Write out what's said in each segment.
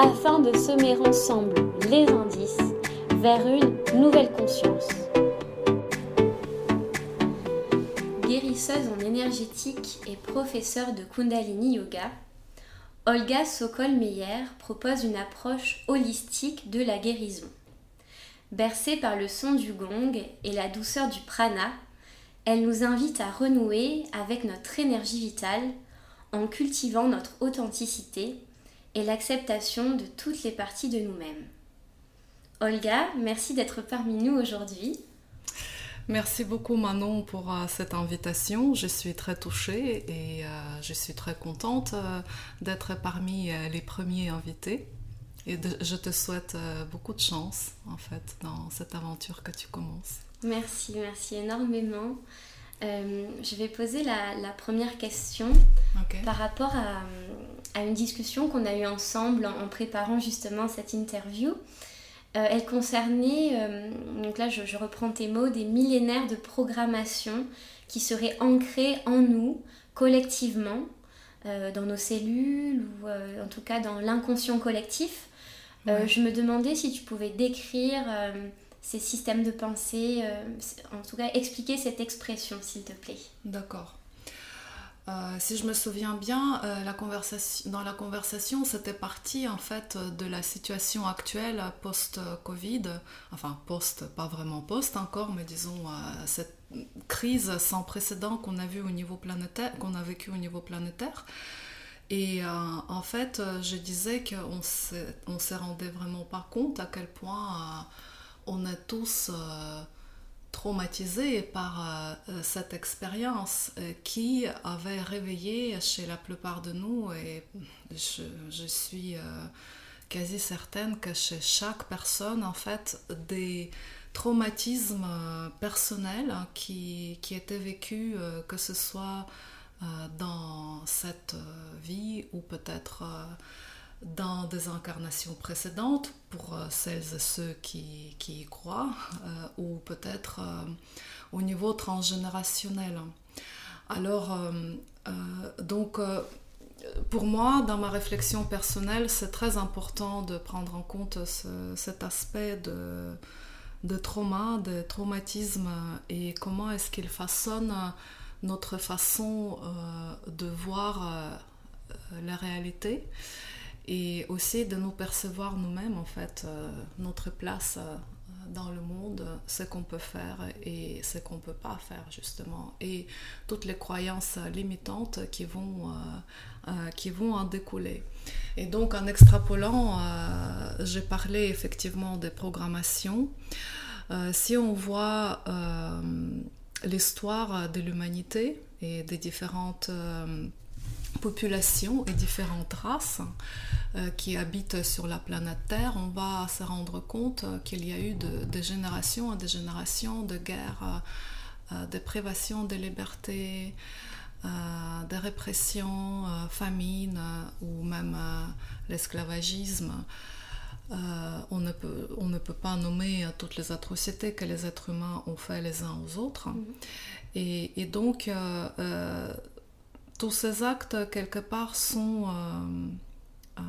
afin de semer ensemble les indices vers une nouvelle conscience. Guérisseuse en énergétique et professeure de Kundalini Yoga, Olga Sokol-Meyer propose une approche holistique de la guérison. Bercée par le son du gong et la douceur du prana, elle nous invite à renouer avec notre énergie vitale en cultivant notre authenticité et l'acceptation de toutes les parties de nous-mêmes. Olga, merci d'être parmi nous aujourd'hui. Merci beaucoup Manon pour euh, cette invitation. Je suis très touchée et euh, je suis très contente euh, d'être parmi les premiers invités. Et je te souhaite beaucoup de chance en fait dans cette aventure que tu commences. Merci, merci énormément. Je vais poser la, première question par rapport à, une discussion qu'on a eue ensemble en, préparant justement cette interview. Euh, elle concernait, euh, donc là je, je, reprends tes mots, des millénaires de programmation qui seraient ancrés en nous collectivement, dans nos cellules ou en tout cas dans l'inconscient collectif. je me demandais si tu pouvais décrire ces systèmes de pensée, euh, en tout cas expliquer cette expression s'il te plaît. D'accord. Euh, si je me souviens bien, euh, dans la conversation, c'était parti en fait de la situation actuelle post-Covid, enfin post, pas vraiment post encore, mais disons cette crise sans précédent qu'on a vu au niveau planétaire, qu'on a vécu au niveau planétaire. Et en fait, je disais qu'on ne s'est rendu vraiment pas compte à quel point on est tous euh, traumatisés par euh, euh, cette expérience qui avait réveillé chez la plupart de nous, et je, suis quasi certaine que chez chaque personne, en fait, des traumatismes personnels qui, qui étaient vécus, que ce soit dans cette vie ou peut-être dans des incarnations précédentes, pour euh, celles et ceux qui, y croient, euh, ou peut-être euh, au niveau transgénérationnel. Alors, donc, pour moi, dans ma réflexion personnelle, c'est très important de prendre en compte cet aspect de, de trauma, de traumatisme, et comment est-ce qu'il façonne notre façon de voir la réalité et aussi de nous percevoir nous-mêmes, en fait, euh, notre place euh, dans le monde, ce qu'on peut faire et ce qu'on ne peut pas faire, justement, et toutes les croyances limitantes qui vont, euh, qui vont en découler. Et donc, en extrapolant, j'ai parlé effectivement des programmations. si on voit l'histoire de l'humanité et des différentes populations et différentes races euh, qui habitent sur la planète Terre, on va se rendre compte qu'il y a eu de, des générations et des générations de guerres, euh, euh, de privations de liberté, de répression, famine ou même l'esclavagisme. on, ne peut, on ne peut pas nommer toutes les atrocités que les êtres humains ont fait les uns aux autres. Mm-hmm. Et, et, donc, tous ces actes, quelque part, sont, euh, euh,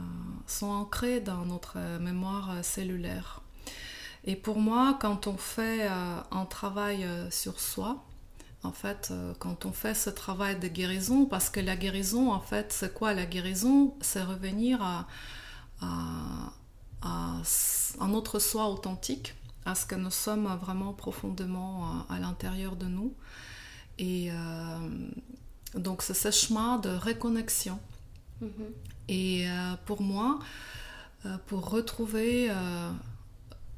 sont ancrés dans notre mémoire cellulaire. Et pour moi, quand on fait euh, un travail sur soi, en fait, quand on fait ce travail de guérison, parce que la guérison, en fait, c'est quoi la guérison? C'est revenir à, à, notre soi authentique, à ce que nous sommes vraiment profondément à, l'intérieur de nous. Et, donc c'est ce chemin de reconnexion. Et euh, pour moi, euh, pour retrouver euh,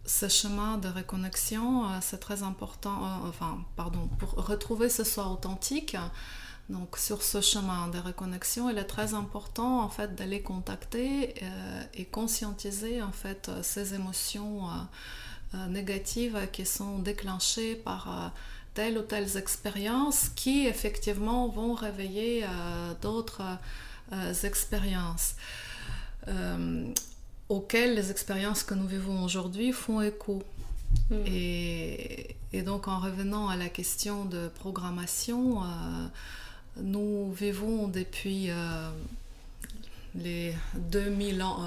ce chemin de reconnexion, c'est très important, enfin, pardon, pour retrouver ce soi authentique, Donc sur ce chemin de reconnexion, il est très important en fait d'aller contacter euh, et conscientiser en fait ces émotions euh, négatives qui sont déclenchées par telle ou telle expérience qui effectivement vont réveiller d'autres expériences auxquelles les expériences que nous vivons aujourd'hui font écho. Mm. Et, donc en revenant à la question de programmation, nous vivons depuis euh, les 2000 ans,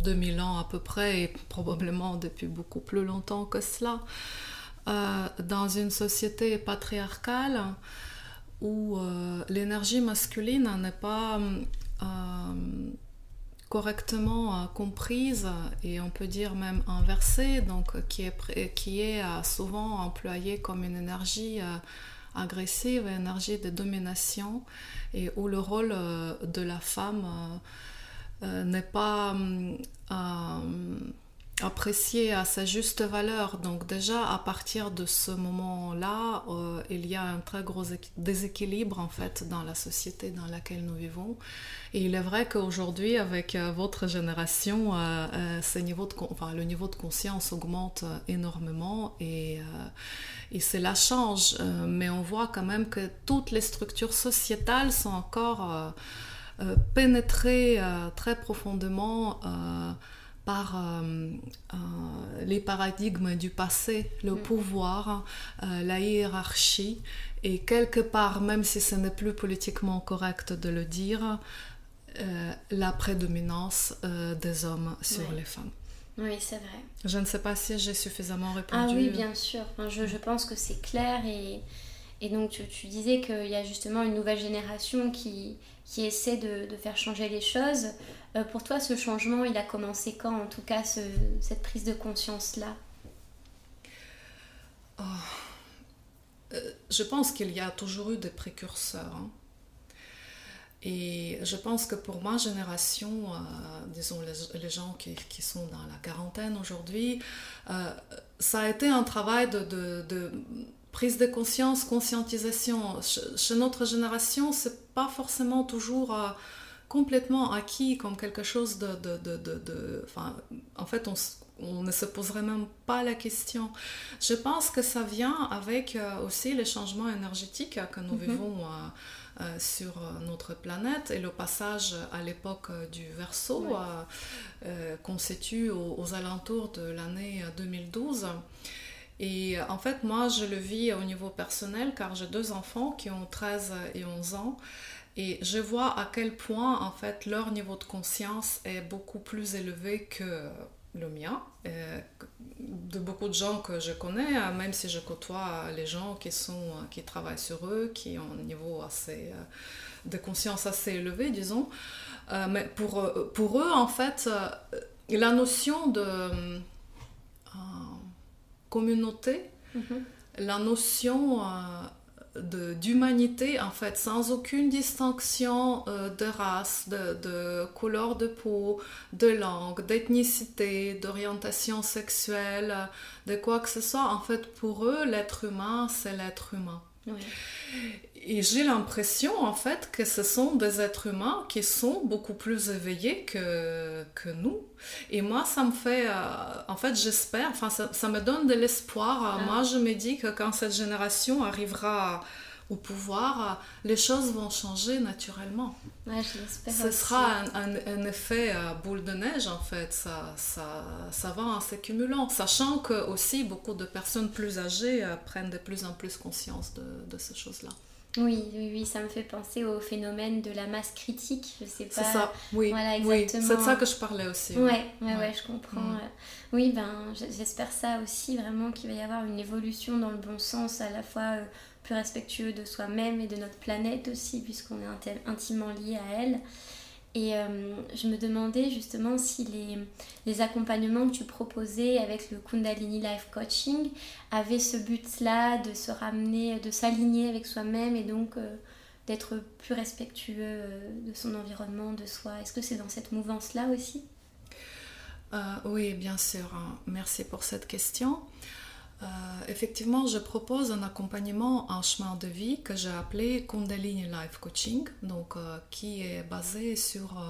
2000 euh, ans à peu près, et probablement depuis beaucoup plus longtemps que cela, euh, dans une société patriarcale où l'énergie masculine n'est pas correctement comprise et on peut dire même inversée, donc qui est, qui est souvent employée comme une énergie agressive, énergie de domination, et où le rôle euh, de la femme euh, euh, n'est pas apprécié à sa juste valeur. Donc déjà, à partir de ce moment-là, il y a un très gros déséquilibre en fait dans la société dans laquelle nous vivons. Et il est vrai qu'aujourd'hui, avec votre génération, enfin, le niveau de conscience augmente énormément et et cela change, euh, mais on voit quand même que toutes les structures sociétales sont encore euh, euh, pénétrées très profondément par les paradigmes du passé, le mm. pouvoir, la hiérarchie, et quelque part, même si ce n'est plus politiquement correct de le dire, la prédominance des hommes sur les femmes. Oui, c'est vrai. Je ne sais pas si j'ai suffisamment répondu. Ah oui, bien sûr. je, je, pense que c'est clair. Et, et donc, tu, disais qu'il y a justement une nouvelle génération qui, qui essaie de, faire changer les choses. Euh, pour toi, ce changement, il a commencé quand, en tout cas, ce, cette prise de conscience-là? Oh. euh, Je pense qu'il y a toujours eu des précurseurs. Hein. Et je pense que pour ma génération, euh, disons les, gens qui, qui, sont dans la quarantaine aujourd'hui, ça a été un travail de, de, prise de conscience, conscientisation. Chez, notre génération, c'est pas forcément toujours euh, complètement acquis comme quelque chose de... de enfin, en fait, on, on, ne se poserait même pas la question. Je pense que ça vient avec aussi les changements énergétiques que nous mm-hmm. vivons euh, sur euh, notre planète et le passage à l'époque euh, du Verseau constitue aux, alentours de l'année 2012. Et en fait, moi, je le vis au niveau personnel car j'ai deux enfants qui ont 13 et 11 ans. Et je vois à quel point, en fait, leur niveau de conscience est beaucoup plus élevé que le mien, de beaucoup de gens que je connais, hein, même si je côtoie les gens qui, sont, qui travaillent sur eux, qui ont un niveau assez, euh, de conscience assez élevé, disons. Euh, mais pour, pour eux, en fait, euh, la notion de communauté, mm-hmm. la notion d'humanité, en fait, sans aucune distinction euh, de race, de, de, couleur de peau, de langue, d'ethnicité, d'orientation sexuelle, de quoi que ce soit. En fait, pour eux, l'être humain, c'est l'être humain. Et j'ai l'impression, en fait, que ce sont des êtres humains qui sont beaucoup plus éveillés que, que nous. Et moi, ça me fait, euh, en fait, j'espère, enfin, ça, ça, me donne de l'espoir. Ah. Moi, je me dis que quand cette génération arrivera au pouvoir, les choses vont changer naturellement. Ouais, je l'espère. Ce sera un, un, effet euh, boule de neige, en fait. Ça, ça, ça va en s'accumulant, sachant que aussi beaucoup de personnes plus âgées euh, prennent de plus en plus conscience de, de ces choses-là. Oui, oui, oui, ça me fait penser au phénomène de la masse critique. Je sais pas. C'est ça, oui. Voilà, exactement. c'est de ça que je parlais aussi. Ouais, ouais, ouais, je comprends. Mm. Oui, ben, j'espère ça aussi, vraiment, qu'il va y avoir une évolution dans le bon sens, à la fois euh, plus respectueux de soi-même et de notre planète aussi, puisqu'on est intimement lié à elle. Et euh, je me demandais justement si les, accompagnements que tu proposais avec le Kundalini Life Coaching avaient ce but-là de se ramener, de s'aligner avec soi-même et donc euh, d'être plus respectueux euh, de son environnement, de soi. Est-ce que c'est dans cette mouvance-là aussi? Oui, bien sûr. Hein. Merci pour cette question. Effectivement, je propose un accompagnement en chemin de vie que j'ai appelé Kundalini Life Coaching, donc, qui est basé sur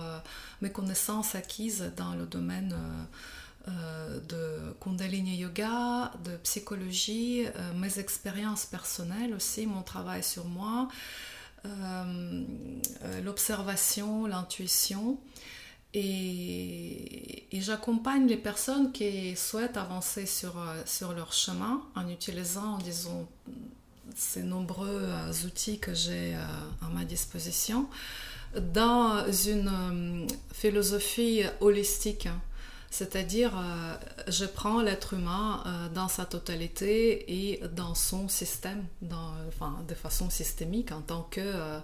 mes connaissances acquises dans le domaine de Kundalini Yoga, de psychologie, mes expériences personnelles aussi, mon travail sur moi, l'observation, l'intuition. Et, j'accompagne les personnes qui souhaitent avancer sur, euh, sur leur chemin en utilisant, disons, ces nombreux euh, outils que j'ai euh, à ma disposition dans une philosophie holistique. C'est-à-dire, je prends l'être humain dans sa totalité et dans son système, enfin, de façon systémique en tant que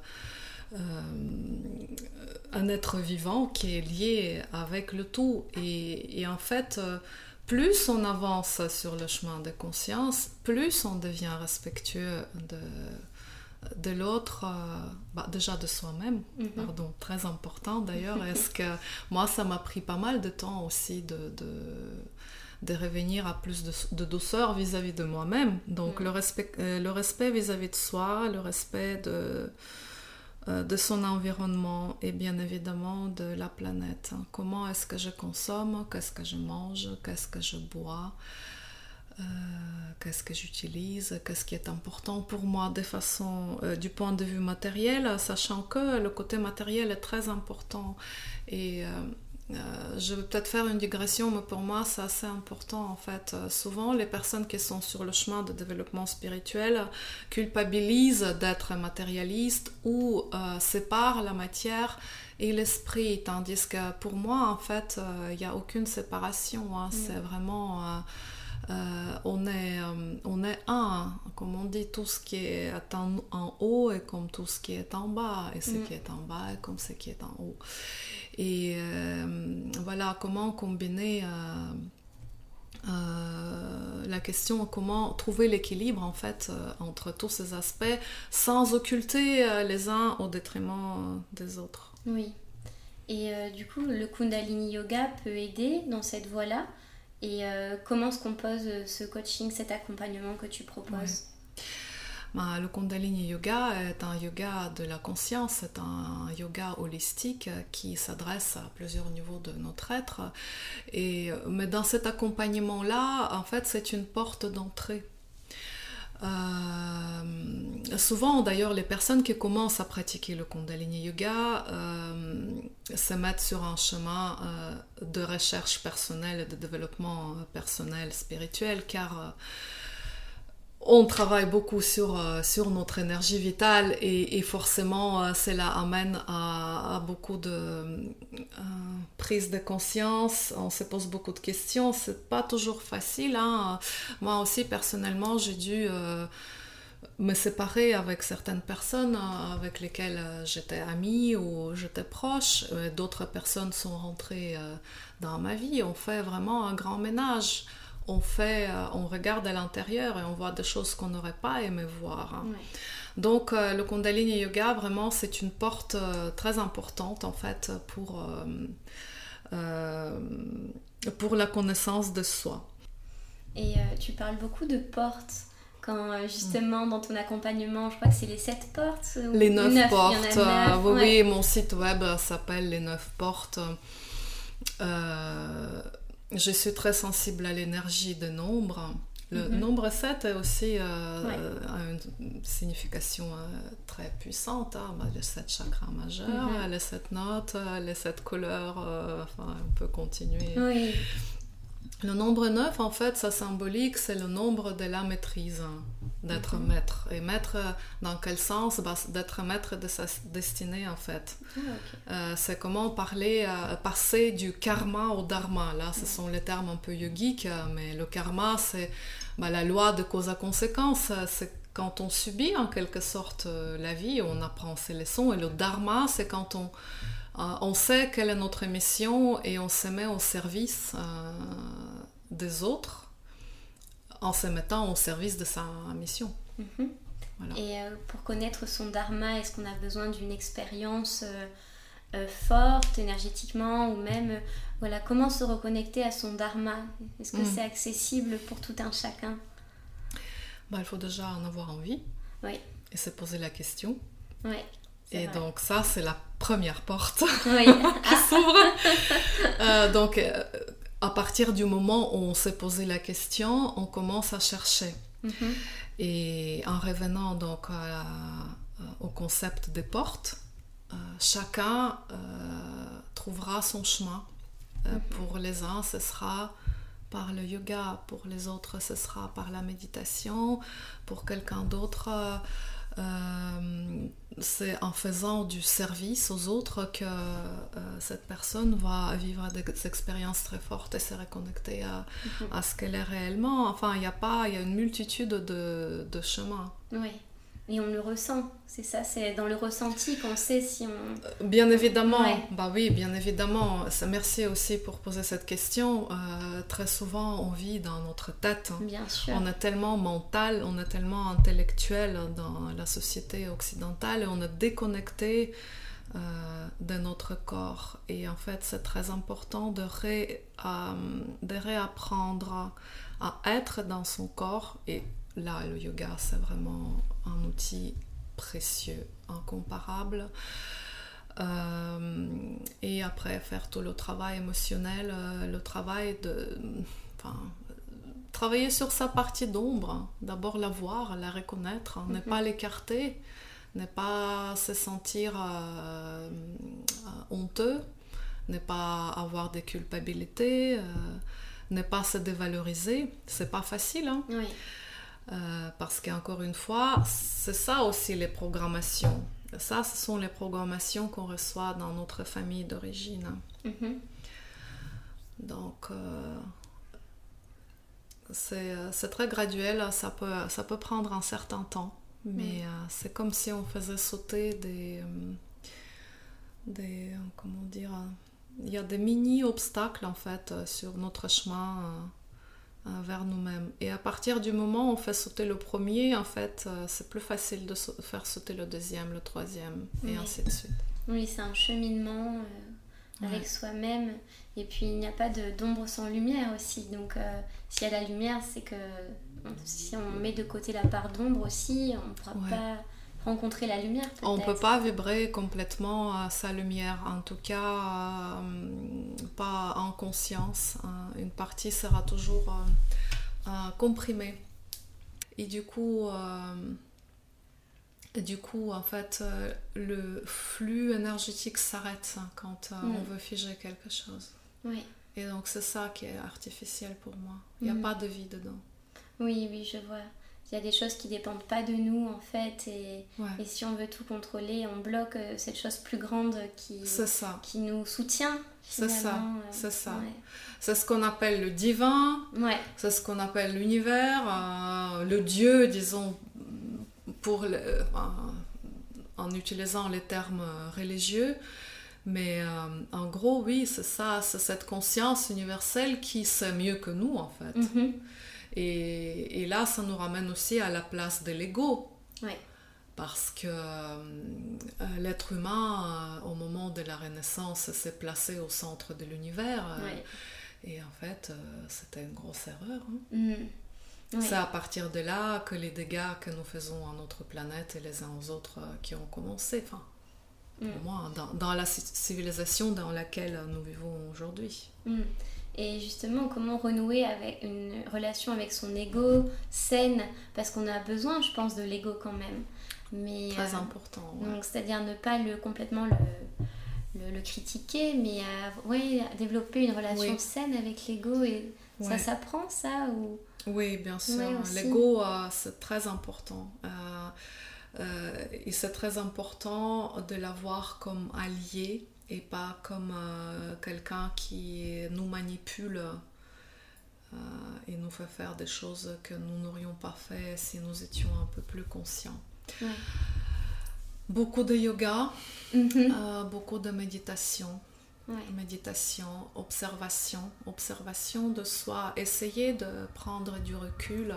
un être vivant qui est lié avec le tout. Et, en fait, euh, plus on avance sur le chemin de conscience, plus on devient respectueux de, de l'autre, euh, bah, déjà de soi-même, mhm. pardon, très important d'ailleurs. Est-ce que moi, ça m'a pris pas mal de temps aussi de, de, revenir à plus de, douceur vis-à-vis de moi-même. Donc le respect le respect vis-à-vis de soi, le respect de euh, de son environnement et bien évidemment de la planète. Comment est-ce que je consomme, qu'est-ce que je mange, qu'est-ce que je bois, euh, qu'est-ce que j'utilise, qu'est-ce qui est important pour moi de façon euh, du point de vue matériel, sachant que le côté matériel est très important et euh, je vais peut-être faire une digression, mais pour moi, c'est assez important en fait. Euh, souvent, les personnes qui sont sur le chemin de développement spirituel culpabilisent d'être matérialistes ou euh, séparent la matière et l'esprit, tandis que pour moi, en fait, il n'y a aucune séparation. Hein. Mm. C'est vraiment. on, est, on est un, comme on dit, tout ce qui est en, haut est comme tout ce qui est en bas, et ce mm. qui est en bas est comme ce qui est en haut. Et euh, voilà, comment combiner euh, euh, la question comment trouver l'équilibre en fait entre tous ces aspects sans occulter les uns au détriment des autres. Oui. Et du coup, le Kundalini Yoga peut aider dans cette voie-là? Et comment se compose ce coaching, cet accompagnement que tu proposes? Le Kundalini Yoga est un yoga de la conscience, c'est un yoga holistique qui s'adresse à plusieurs niveaux de notre être. Et, mais dans cet accompagnement-là, en fait, c'est une porte d'entrée. Euh, souvent, d'ailleurs, les personnes qui commencent à pratiquer le Kundalini Yoga euh, se mettent sur un chemin euh, de recherche personnelle, de développement personnel, spirituel, car on travaille beaucoup sur, euh, sur notre énergie vitale et, forcément euh, cela amène à, beaucoup de euh, prise de conscience, on se pose beaucoup de questions, c'est pas toujours facile. Hein. Moi aussi personnellement j'ai dû me séparer avec certaines personnes avec lesquelles j'étais amie ou j'étais proche, d'autres personnes sont rentrées dans ma vie, on fait vraiment un grand ménage on fait, euh, on regarde à l'intérieur et on voit des choses qu'on n'aurait pas aimé voir. Hein. Donc euh, le Kundalini Yoga, vraiment, c'est une porte euh, très importante en fait pour, pour la connaissance de soi. Et tu parles beaucoup de portes quand justement dans ton accompagnement, je crois que c'est les sept portes Les neuf, portes. oui, mon site web s'appelle Les neuf portes. Je suis très sensible à l'énergie de nombre. Le mhm. nombre 7 est aussi euh, a une signification euh, très puissante. Hein. Bah, les 7 chakras majeurs, mhm. les 7 notes, euh, les 7 couleurs, enfin, on peut continuer. Oui. Le nombre 9, en fait, ça symbolique, c'est le nombre de la maîtrise, hein, d'être mhm. maître. Et maître, dans quel sens? Bah, D'être maître de sa destinée, en fait. Ah, euh, c'est comment parler, euh, passer du karma au dharma. Là, ce sont les termes un peu yogiques, mais le karma, c'est bah, la loi de cause à conséquence. C'est quand on subit, en quelque sorte, euh, la vie, on apprend ses leçons. Et le dharma, c'est quand on euh, on sait quelle est notre mission et on se met au service euh, des autres en se mettant au service de sa mission. Mhm. Et euh, pour connaître son dharma, est-ce qu'on a besoin d'une expérience forte énergétiquement ou même voilà comment se reconnecter à son dharma? Est-ce que mhm. c'est accessible pour tout un chacun? Bah, Il faut déjà en avoir envie. Oui. Et se poser la question. Oui. Et donc ça, c'est la première porte Oui. qui s'ouvre. Euh, donc euh, à partir du moment où on s'est posé la question, on commence à chercher. Mhm. Et en revenant donc à- au concept des portes, euh, chacun euh, trouvera son chemin. Euh, Mhm. Pour les uns, ce sera par le yoga, pour les autres, ce sera par la méditation, pour quelqu'un d'autre, euh, c'est en faisant du service aux autres que euh, cette personne va vivre des expériences très fortes et se reconnecter à, Mhm. à ce qu'elle est réellement. Enfin, il y a pas, il y a une multitude de, de chemins. Oui. Et on le ressent. C'est ça, c'est dans le ressenti qu'on sait si on. Bien évidemment, Ouais. bah oui, bien évidemment. Merci aussi pour poser cette question. Euh, très souvent, on vit dans notre tête. Bien sûr. On est tellement mental, on est tellement intellectuel dans la société occidentale et on est déconnecté euh, de notre corps. Et en fait, c'est très important de, ré- euh, de réapprendre à être dans son corps. Et là, le yoga, c'est vraiment un outil précieux, incomparable. Euh, et après, faire tout le travail émotionnel, euh, le travail de... Enfin, travailler sur sa partie d'ombre, d'abord la voir, la reconnaître, ne Mhm. pas l'écarter, ne pas se sentir euh, euh, honteux, ne pas avoir des culpabilités, euh, ne pas se dévaloriser. C'est pas facile, hein, Oui. Euh, parce qu'encore une fois, c'est ça aussi les programmations. Ça, ce sont les programmations qu'on reçoit dans notre famille d'origine. Mhm. Donc, euh, c'est euh, c'est très graduel, ça peut, ça peut prendre un certain temps, mais euh, c'est comme si on faisait sauter des... des comment dire Il y a des mini-obstacles en fait sur notre chemin vers nous-mêmes. Et à partir du moment où on fait sauter le premier, en fait, euh, c'est plus facile de faire sauter le deuxième, le troisième, et ainsi de suite. Oui, c'est un cheminement euh, avec Ouais. soi-même. Et puis, il n'y a pas d'ombre sans lumière aussi. Donc, euh, s'il y a la lumière, c'est que si on met de côté la part d'ombre aussi, on ne pourra Ouais. pas rencontrer la lumière. On ne peut pas vibrer complètement à sa lumière, en tout cas euh, pas en conscience. hein. Une partie sera toujours euh, euh, comprimée. Et du coup, euh, du coup, en fait, euh, le flux énergétique s'arrête hein, quand euh, Mm. on veut figer quelque chose. Oui. Et donc c'est ça qui est artificiel pour moi. Il n'y a Mhm. pas de vie dedans. oui, oui, je vois. Il y a des choses qui dépendent pas de nous en fait. Et, Ouais. et si on veut tout contrôler, on bloque euh, cette chose plus grande qui, ça. qui nous soutient. C'est ça, euh, c'est ça. Ouais. C'est ce qu'on appelle le divin, Ouais. C'est ce qu'on appelle l'univers, euh, le Dieu, disons, pour le- en- en utilisant les termes religieux. Mais euh, en gros, oui, c'est ça, c'est cette conscience universelle qui sait mieux que nous, en fait. Mhm. Et, et là, ça nous ramène aussi à la place de l'ego. Ouais. Parce que euh, l'être humain, euh, au moment de la Renaissance, s'est placé au centre de l'univers. euh, Ouais. Et en fait, c'était une grosse erreur. hein. Ouais. C'est à partir de là que les dégâts que nous faisons à notre planète et les uns aux autres qui ont commencé. Enfin, pour Mm. moi, dans, dans la ci- civilisation dans laquelle nous vivons aujourd'hui. Mm. Et justement, comment renouer avec une relation avec son ego saine? Parce qu'on a besoin, je pense, de l'ego quand même. Mais, Très euh, important. ouais. donc, c'est-à-dire ne pas le, complètement le, le, le critiquer, mais à, ouais, développer une relation Oui. saine avec l'ego. Et ça s'apprend, ça ou... Oui, bien sûr. L'ego, euh, c'est très important. Euh, euh, et c'est très important de l'avoir comme allié et pas comme euh, quelqu'un qui nous manipule euh, et nous fait faire des choses que nous n'aurions pas fait si nous étions un peu plus conscients. Ouais. Beaucoup de yoga, Mhm. euh, beaucoup de méditation. Ouais. Méditation, observation, observation de soi, essayer de prendre du recul.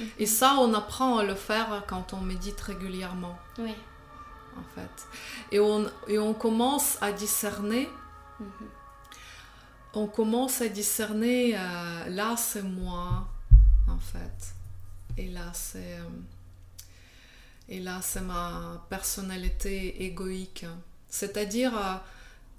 Mhm. Et ça, on apprend à le faire quand on médite régulièrement, Ouais. En fait. Et on, et on commence à discerner, Mhm. on commence à discerner, euh, là c'est moi, en fait. et là, c'est et là, c'est ma personnalité égoïque. C'est-à-dire, euh,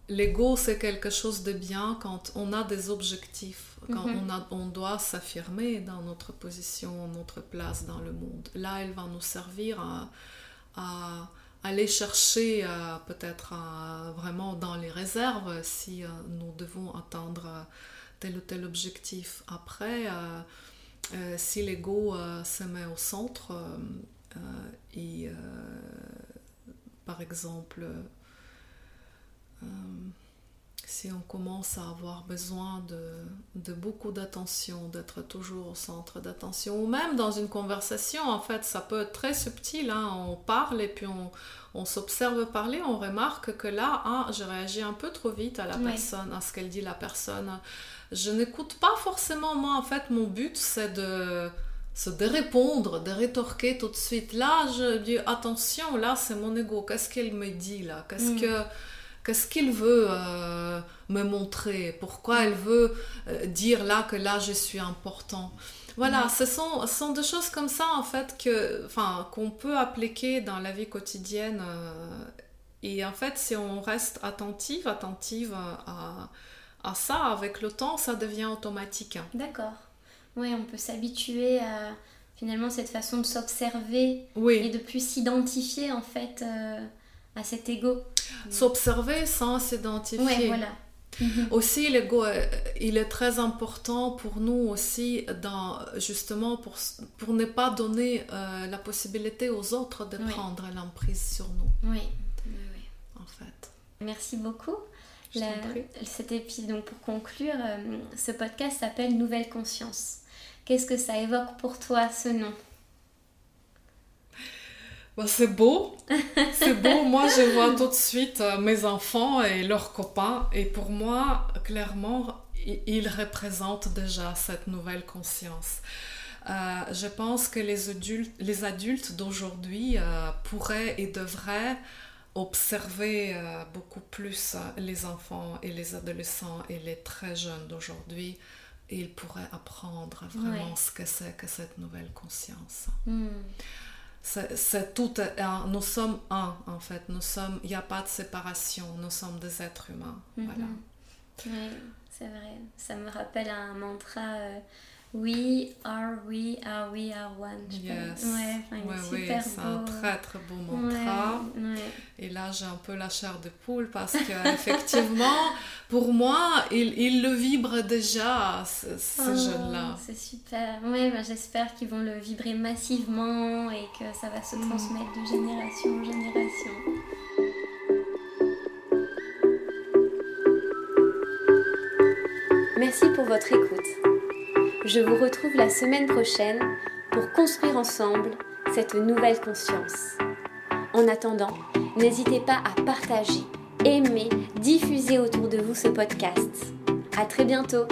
l'ego, c'est quelque chose de bien quand on a des objectifs, quand Mhm. on, a, on doit s'affirmer dans notre position, notre place dans le monde. Là, elle va nous servir à, à aller chercher euh, peut-être euh, vraiment dans les réserves si euh, nous devons atteindre tel ou tel objectif. Après, si l'ego se met au centre, et par exemple, si on commence à avoir besoin de, de beaucoup d'attention, d'être toujours au centre d'attention, ou même dans une conversation, en fait, ça peut être très subtil. hein, On parle et puis on, on s'observe parler, on remarque que là, ah, je réagis un peu trop vite à la Ouais. personne, à ce qu'elle dit la personne. Je n'écoute pas forcément, moi, en fait, mon but, c'est de c'est de répondre, de rétorquer tout de suite. Là, je dis attention, là, c'est mon ego. Qu'est-ce qu'elle me dit là? Qu'est-ce Mm. que qu'est-ce qu'il veut euh, me montrer? Pourquoi elle veut euh, dire là que là je suis important? Voilà, Mm. ce sont, ce sont des choses comme ça en fait que, enfin, qu'on peut appliquer dans la vie quotidienne. euh, et en fait, si on reste attentive, attentive à, à ça, avec le temps, ça devient automatique. D'accord. Oui, on peut s'habituer à finalement cette façon de s'observer et de plus s'identifier en fait euh, à cet ego. S'observer sans s'identifier. Ouais, voilà. Mhm. Aussi, l'ego, euh, il est très important pour nous aussi, dans, justement pour, pour ne pas donner euh, la possibilité aux autres de Oui. prendre l'emprise sur nous, Oui. oui, oui. en fait. Merci beaucoup. Je La- cet épisode, donc pour conclure, euh, ce podcast s'appelle Nouvelle Conscience. Qu'est-ce que ça évoque pour toi ce nom? Bah, c'est beau, c'est beau. Moi, je vois tout de suite euh, mes enfants et leurs copains. Et pour moi, clairement, ils représentent déjà cette nouvelle conscience. Euh, je pense que les adultes, les adultes d'aujourd'hui euh, pourraient et devraient observer euh, beaucoup plus les enfants et les adolescents et les très jeunes d'aujourd'hui. Et ils pourraient apprendre vraiment Ouais. ce que c'est que cette nouvelle conscience. Hmm. C'est tout un. Nous sommes un, en fait. Nous sommes. Il n'y a pas de séparation. Nous sommes des êtres humains. Voilà. Mhm. Oui, c'est vrai. Ça me rappelle un mantra euh, We are, we are, we are one. Je. Yes. Ouais, enfin, c'est un très très beau mantra. Ouais, ouais. Et là, j'ai un peu la chair de poule parce que effectivement, pour moi, il, il le vibre déjà, ce- ces Oh, jeunes-là. C'est super. Ouais, bah, j'espère qu'ils vont le vibrer massivement et que ça va se Mm. transmettre de génération en génération. Merci pour votre écoute. Je vous retrouve la semaine prochaine pour construire ensemble cette nouvelle conscience. En attendant, n'hésitez pas à partager, aimer, diffuser autour de vous ce podcast. À très bientôt.